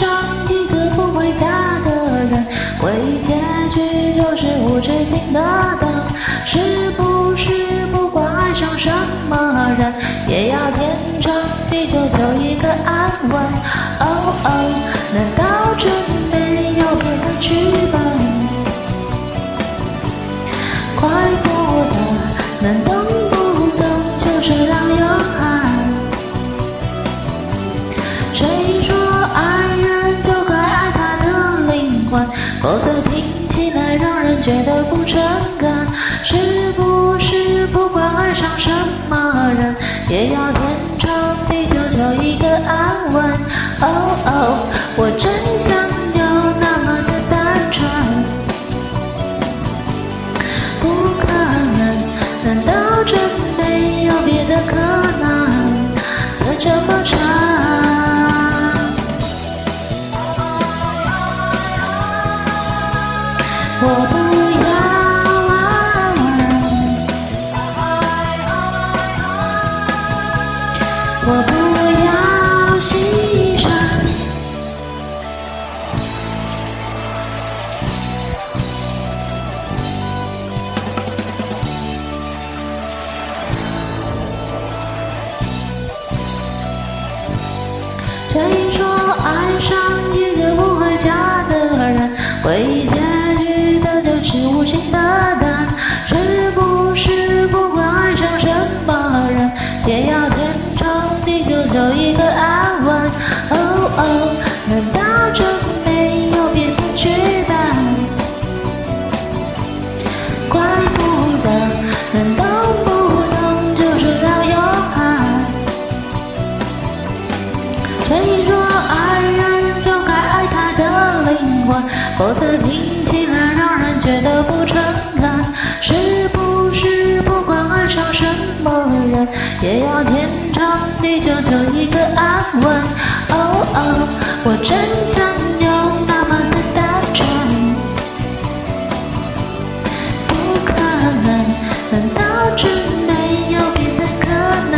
上一个不回家的人，唯一结局就是无止境的等。是不是不管爱上什么人，也要天长地久，求一个安稳？哦哦，难道真的？否则听起来让人觉得不诚恳。是不是不管爱上什么人，也要天长地久求一个安稳？哦哦，我真想有那么的单纯。不可能，难道真没有别的可能？怎这么长？我不要细说谁说爱上一个不回家的人，唯一结局的就是无情的否则听起来让人觉得不诚恳。是不是不管爱上什么人，也要天长地久求一个安稳？哦哦，我真想有那么的单纯。不可能，难道真没有别的可能？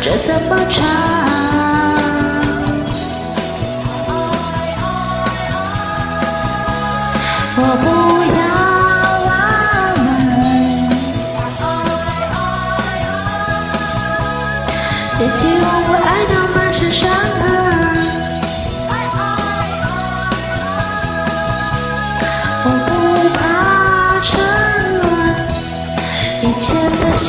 这怎么唱？别希望我爱到满身伤痕。我不怕沉沦，一切随心